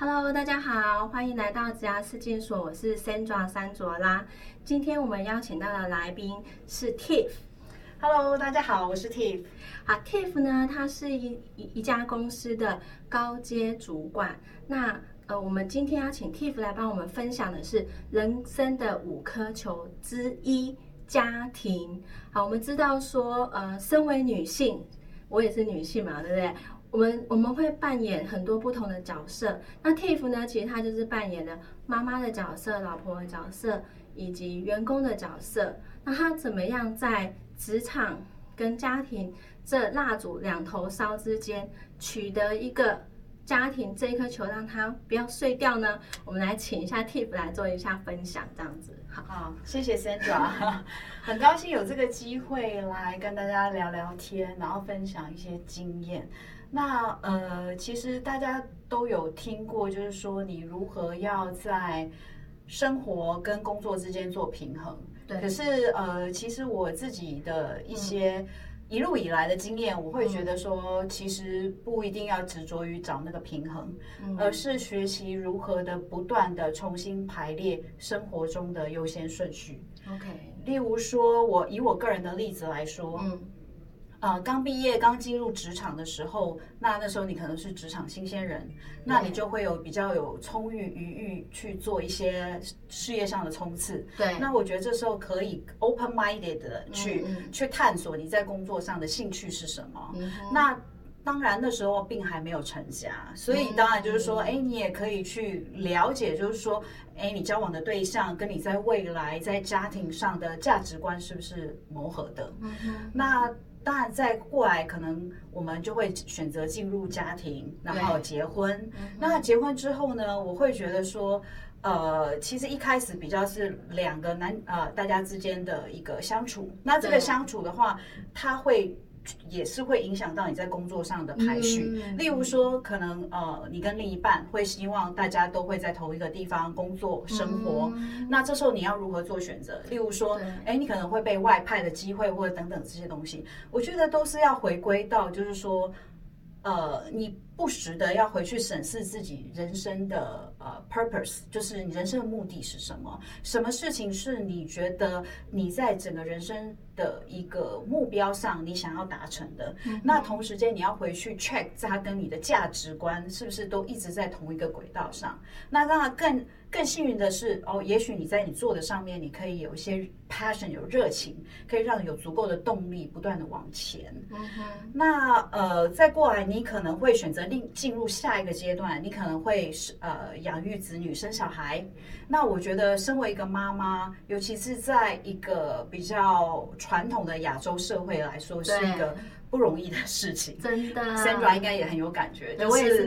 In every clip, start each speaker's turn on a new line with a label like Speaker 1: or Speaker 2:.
Speaker 1: Hello，大家好，欢迎来到职涯试镜所，我是 Sandra 三卓拉。今天我们邀请到的来宾是 Tiff。
Speaker 2: Hello，大家好，我是 Tiff。
Speaker 1: 啊，Tiff 呢，他是一一一家公司的高阶主管。那呃，我们今天要请 Tiff 来帮我们分享的是人生的五颗球之一——家庭。好，我们知道说，呃，身为女性，我也是女性嘛，对不对？我们我们会扮演很多不同的角色。那 Tiff 呢，其实他就是扮演了妈妈的角色、老婆的角色以及员工的角色。那他怎么样在职场跟家庭这蜡烛两头烧之间，取得一个家庭这一颗球，让它不要碎掉呢？我们来请一下 Tiff 来做一下分享，这样子。好，
Speaker 2: 好，谢谢 Sandra，很高兴有这个机会来跟大家聊聊天，然后分享一些经验。那呃，其实大家都有听过，就是说你如何要在生活跟工作之间做平衡。
Speaker 1: 对。
Speaker 2: 可是呃，其实我自己的一些一路以来的经验，我会觉得说，其实不一定要执着于找那个平衡，而是学习如何的不断的重新排列生活中的优先顺序。
Speaker 1: OK，
Speaker 2: 例如说，我以我个人的例子来说，
Speaker 1: 嗯，
Speaker 2: 呃，刚毕业、刚进入职场的时候，那那时候你可能是职场新鲜人，那你就会有比较有充裕余裕去做一些事业上的冲刺。
Speaker 1: 对，
Speaker 2: 那我觉得这时候可以 open minded 的去、
Speaker 1: 嗯嗯
Speaker 2: 去探索你在工作上的兴趣是什么。
Speaker 1: 嗯
Speaker 2: 那当然那时候并还没有成家，所以当然就是说，哎、你也可以去了解，就是说，哎，你交往的对象跟你在未来在家庭上的价值观是不是磨合的？那当然，再过来可能我们就会选择进入家庭，然后结婚。那结婚之后呢，我会觉得说，呃，其实一开始比较是两个男呃大家之间的一个相处。那这个相处的话，他会。也是会影响到你在工作上的排序，
Speaker 1: 嗯
Speaker 2: 例如说，可能呃，你跟另一半会希望大家都会在同一个地方工作生活，那这时候你要如何做选择？例如说
Speaker 1: 对，
Speaker 2: 哎，你可能会被外派的机会，或者等等这些东西，我觉得都是要回归到，就是说，呃，你不时的要回去审视自己人生的呃 purpose，就是你人生的目的是什么？什么事情是你觉得你在整个人生的一个目标上你想要达成的？那同时间你要回去 check 它跟你的价值观是不是都一直在同一个轨道上？那当然更更幸运的是，哦，也许你在你做的上面，你可以有一些 passion，有热情，可以让你有足够的动力，不断的往前。
Speaker 1: 嗯哼，
Speaker 2: 那呃，再过来，你可能会选择另进入下一个阶段，你可能会是呃养育子女、生小孩。那我觉得，身为一个妈妈，尤其是在一个比较传统的亚洲社会来说，是一个不容易的事情。
Speaker 1: 真的
Speaker 2: Sandra 应该也很有感觉，就
Speaker 1: 对我也是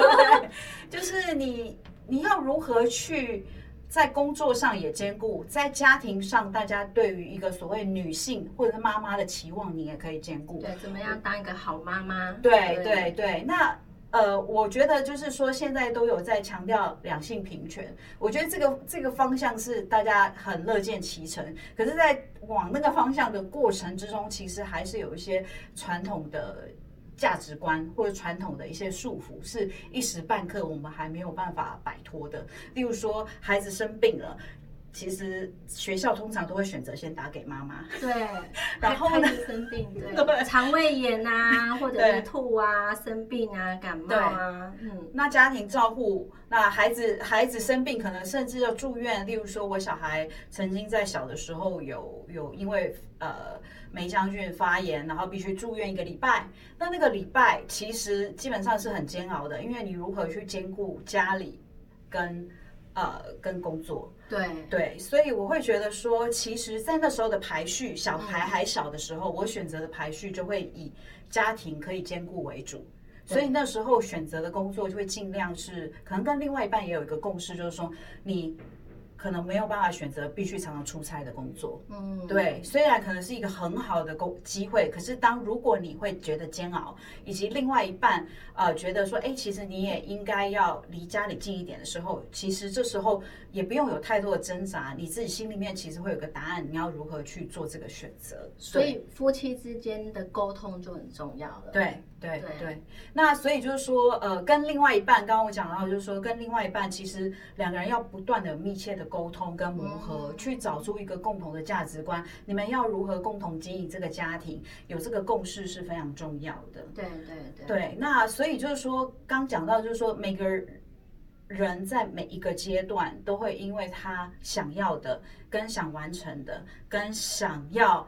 Speaker 2: 就是你你要如何去在工作上也兼顾，在家庭上大家对于一个所谓女性或者是妈妈的期望，你也可以兼顾。
Speaker 1: 对，怎么样当一个好妈妈？
Speaker 2: 对对对，那呃，我觉得就是说，现在都有在强调两性平权，我觉得这个这个方向是大家很乐见其成。可是，在往那个方向的过程之中，其实还是有一些传统的。价值观或者传统的一些束缚，是一时半刻我们还没有办法摆脱的。例如说，孩子生病了，其实学校通常都会选择先打给妈妈，
Speaker 1: 对，
Speaker 2: 然后呢
Speaker 1: 生病，对，
Speaker 2: 对
Speaker 1: 肠胃炎啊，或者
Speaker 2: 对
Speaker 1: 是吐啊、生病啊、感冒啊，嗯，
Speaker 2: 那家庭照护，那孩子孩子生病，可能甚至要住院。例如说，我小孩曾经在小的时候有有因为呃梅将军发炎，然后必须住院一个礼拜。那那个礼拜其实基本上是很煎熬的，因为你如何去兼顾家里跟呃跟工作。
Speaker 1: 对，
Speaker 2: 对，所以我会觉得说，其实，在那时候的排序，小孩还小的时候，我选择的排序就会以家庭可以兼顾为主。所以那时候选择的工作就会尽量是，可能跟另外一半也有一个共识，就是说你可能没有办法选择必须常常出差的工作。
Speaker 1: 嗯，
Speaker 2: 对，虽然可能是一个很好的工机会，可是当如果你会觉得煎熬，以及另外一半呃觉得说，哎，其实你也应该要离家里近一点的时候，其实这时候也不用有太多的挣扎，你自己心里面其实会有个答案，你要如何去做这个选择。
Speaker 1: 所以夫妻之间的沟通就很重要了。
Speaker 2: 对对对，那所以就是说，呃，跟另外一半，刚刚我讲到，就是说跟另外一半，其实两个人要不断的密切的沟通跟磨合，去找出一个共同的价值观。你们要如何共同经营这个家庭，有这个共识是非常重要的。
Speaker 1: 对对对。
Speaker 2: 对，那所以就是说，刚讲到就是说，每个人在每一个阶段都会因为他想要的、跟想完成的、跟想要。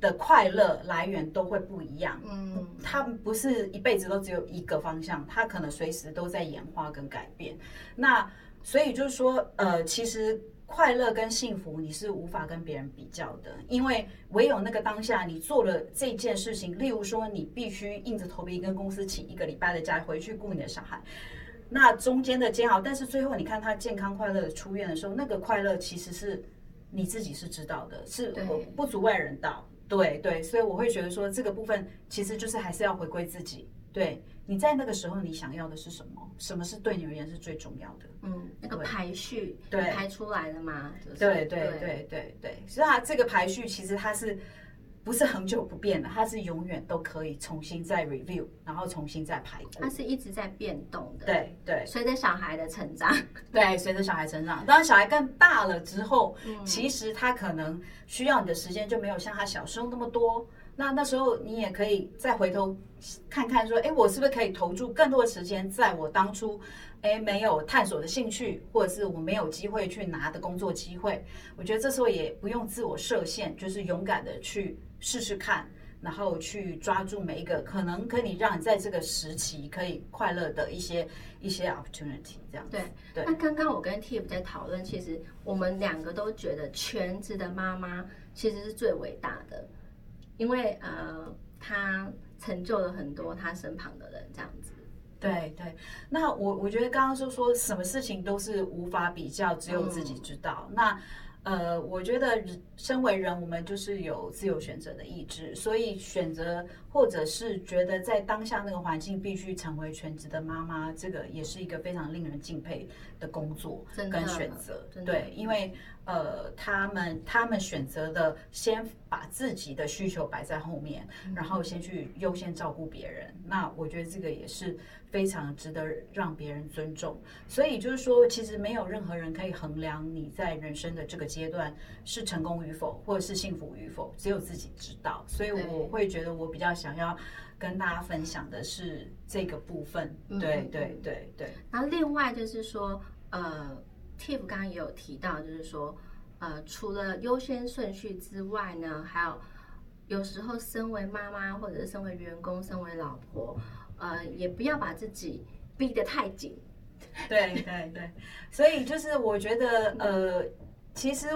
Speaker 2: 的快乐来源都会不一样，嗯，他不是一辈子都只有一个方向，他可能随时都在演化跟改变。那所以就是说，呃，其实快乐跟幸福你是无法跟别人比较的，因为唯有那个当下你做了这件事情，例如说你必须硬着头皮跟公司请一个礼拜的假回去顾你的小孩，那中间的煎熬，但是最后你看他健康快乐的出院的时候，那个快乐其实是你自己是知道的，是我不足外人道。对对，所以我会觉得说，这个部分其实就是还是要回归自己。对，你在那个时候你想要的是什么？什么是对你而言是最重要的？
Speaker 1: 嗯，那个排序，
Speaker 2: 对，
Speaker 1: 排出来的吗？
Speaker 2: 对对对对对，所以它这个排序其实它是。不是很久不变的，它是永远都可以重新再 review，然后重新再排过。
Speaker 1: 它是一直在变动的。
Speaker 2: 对对，
Speaker 1: 随着小孩的成长，
Speaker 2: 对，随着小孩成长，当小孩更大了之后，其实他可能需要你的时间就没有像他小时候那么多。那那时候你也可以再回头看看，说，哎，我是不是可以投注更多的时间在我当初。哎，没有探索的兴趣，或者是我没有机会去拿的工作机会，我觉得这时候也不用自我设限，就是勇敢的去试试看，然后去抓住每一个可能可以让你在这个时期可以快乐的一些一些 opportunity，这样
Speaker 1: 对对。那刚刚我跟 Tiff 在讨论，其实我们两个都觉得全职的妈妈其实是最伟大的，因为呃，他成就了很多他身旁的人，这样子。
Speaker 2: 对对，那我我觉得刚刚就说什么事情都是无法比较，只有自己知道。那呃，我觉得身为人，我们就是有自由选择的意志，所以选择或者是觉得在当下那个环境必须成为全职的妈妈，这个也是一个非常令人敬佩的工作跟选择。对，因为。呃，他们他们选择的先把自己的需求摆在后面，然后先去优先照顾别人。那我觉得这个也是非常值得让别人尊重。所以就是说，其实没有任何人可以衡量你在人生的这个阶段是成功与否，或者是幸福与否，只有自己知道。所以我会觉得我比较想要跟大家分享的是这个部分。对对对对。
Speaker 1: 然后另外就是说，呃。Tiff 刚刚也有提到，就是说，呃，除了优先顺序之外呢，还有有时候身为妈妈或者是身为员工、身为老婆，呃，也不要把自己逼得太紧。
Speaker 2: 对对对，所以就是我觉得，呃，其实。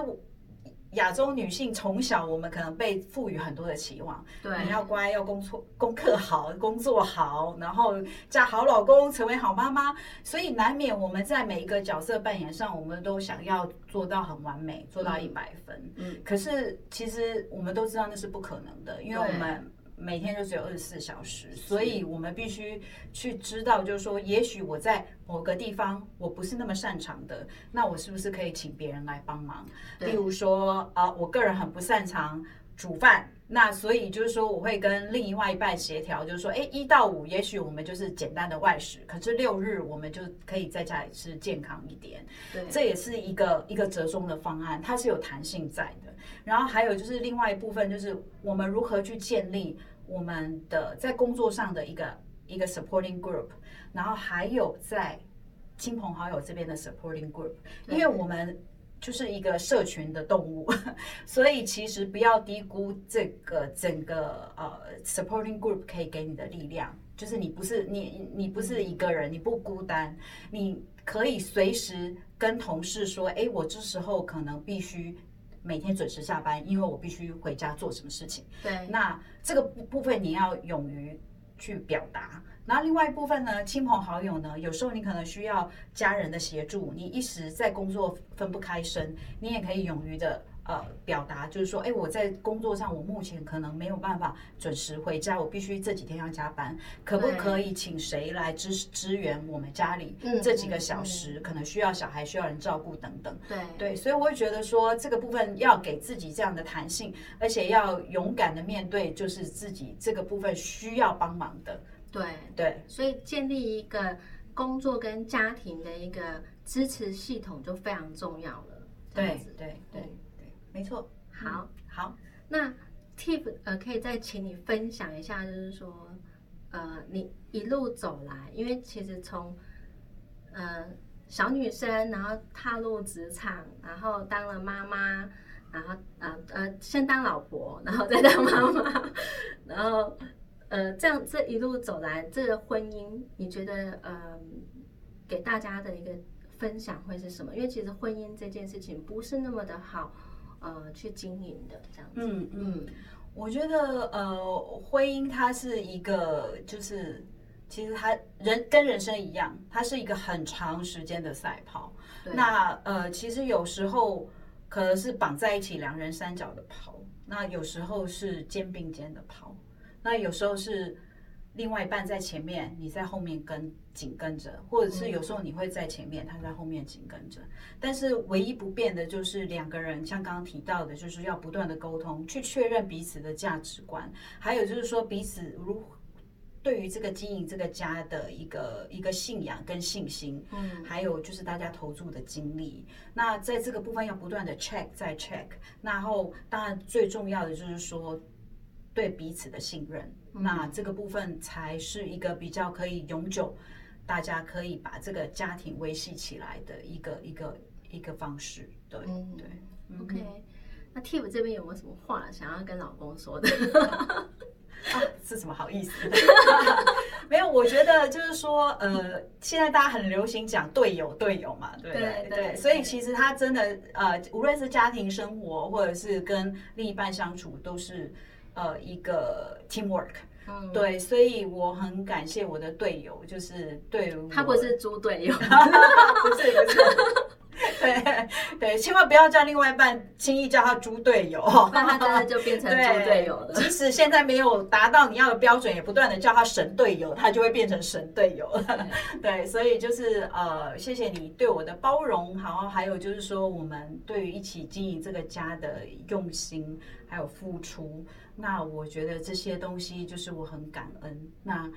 Speaker 2: 亚洲女性从小，我们可能被赋予很多的期望，
Speaker 1: 对，
Speaker 2: 你要乖，要工作，功课好，工作好，然后嫁好老公，成为好妈妈，所以难免我们在每一个角色扮演上，我们都想要做到很完美，做到一百分。嗯，可是其实我们都知道那是不可能的，因为我们。每天就只有二十四小时，所以我们必须去知道，就是说，也许我在某个地方我不是那么擅长的，那我是不是可以请别人来帮忙？例如说，啊，我个人很不擅长煮饭，那所以就是说，我会跟另外一半协调，就是说，哎，一到五，也许我们就是简单的外食，可是六日我们就可以在家里吃健康一点。
Speaker 1: 对，
Speaker 2: 这也是一个一个折中的方案，它是有弹性在的。然后还有就是另外一部分，就是我们如何去建立。我们的在工作上的一个一个 supporting group，然后还有在亲朋好友这边的 supporting group，因为我们就是一个社群的动物，所以其实不要低估这个整个呃 supporting group 可以给你的力量，就是你不是你你不是一个人，你不孤单，你可以随时跟同事说，哎，我这时候可能必须。每天准时下班，因为我必须回家做什么事情。
Speaker 1: 对，
Speaker 2: 那这个部部分你要勇于去表达。然后另外一部分呢，亲朋好友呢，有时候你可能需要家人的协助，你一时在工作分不开身，你也可以勇于的呃表达，就是说，哎，我在工作上我目前可能没有办法准时回家，我必须这几天要加班，可不可以请谁来支支援我们家里
Speaker 1: 嗯
Speaker 2: 这几个小时？可能需要小孩需要人照顾等等。
Speaker 1: 对
Speaker 2: 对，所以我会觉得说这个部分要给自己这样的弹性，而且要勇敢的面对，就是自己这个部分需要帮忙的。
Speaker 1: 对，
Speaker 2: 对，
Speaker 1: 所以建立一个工作跟家庭的一个支持系统就非常重要了。
Speaker 2: 对，对，对，没错。
Speaker 1: 好，
Speaker 2: 好，
Speaker 1: 那 Tip 呃，可以再请你分享一下，就是说，呃，你一路走来，因为其实从呃小女生，然后踏入职场，然后当了妈妈，然后呃呃先当老婆，然后再当妈妈，然后呃这样这一路走来，这个婚姻，你觉得呃给大家的一个分享会是什么？因为其实婚姻这件事情不是那么的好。呃，去经营的这样子，
Speaker 2: 嗯嗯，
Speaker 1: 嗯，
Speaker 2: 我觉得呃，婚姻它是一个，就是其实它人跟人生一样，它是一个很长时间的赛跑。那呃，其实有时候可能是绑在一起，两人三角的跑；那有时候是肩并肩的跑；那有时候是另外一半在前面，你在后面跟紧跟着，或者是有时候你会在前面，他在后面紧跟着。但是唯一不变的就是两个人，像刚刚提到的，就是要不断的沟通，去确认彼此的价值观，还有就是说彼此如。对于这个经营这个家的一个一个信仰跟信心，
Speaker 1: 嗯，
Speaker 2: 还有就是大家投注的精力，那在这个部分要不断的 check 再 check，然后当然最重要的就是说对彼此的信任，那这个部分才是一个比较可以永久，大家可以把这个家庭维系起来的一个一个一个方式。对、
Speaker 1: 嗯
Speaker 2: 对
Speaker 1: OK，那 Tip 这边有没有什么话想要跟老公说的？
Speaker 2: 啊，是什么好意思？没有，我觉得就是说，呃，现在大家很流行讲队友，队友嘛，对不对？
Speaker 1: 对对
Speaker 2: 所以其实他真的，呃，无论是家庭生活，或者是跟另一半相处，都是呃一个 teamwork。
Speaker 1: 嗯，
Speaker 2: 对，所以我很感谢我的队友，就是对我
Speaker 1: 他不是猪队友，
Speaker 2: 不 是不是，对 对，千万不要叫另外一半轻易叫他猪队友，
Speaker 1: 那他真的就变成猪队友了。
Speaker 2: 即使现在没有达到你要的标准，也不断的叫他神队友，他就会变成神队友了。对，所以就是呃，谢谢你对我的包容，然后，还有就是说我们对于一起经营这个家的用心还有付出，那我觉得这些东西就是我很感恩。那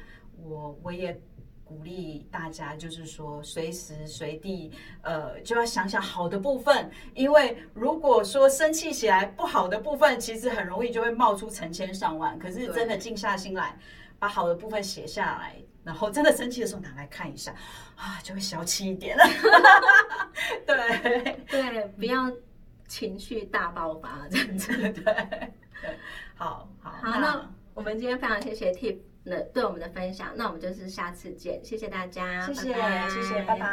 Speaker 2: 我我也。鼓励大家，就是说随时随地，呃，就要想想好的部分，因为如果说生气起来不好的部分，其实很容易就会冒出成千上万。可是真的静下心来，把好的部分写下来，然后真的生气的时候拿来看一下，啊，就会消气一点了。对
Speaker 1: 对，不要情绪大爆发这样子。
Speaker 2: 对 对，好好
Speaker 1: 好，那我们今天非常谢谢 Tip 的对我们的分享，那我们就是下次见，谢谢大家，
Speaker 2: 谢谢
Speaker 1: 拜拜
Speaker 2: 谢谢，拜拜。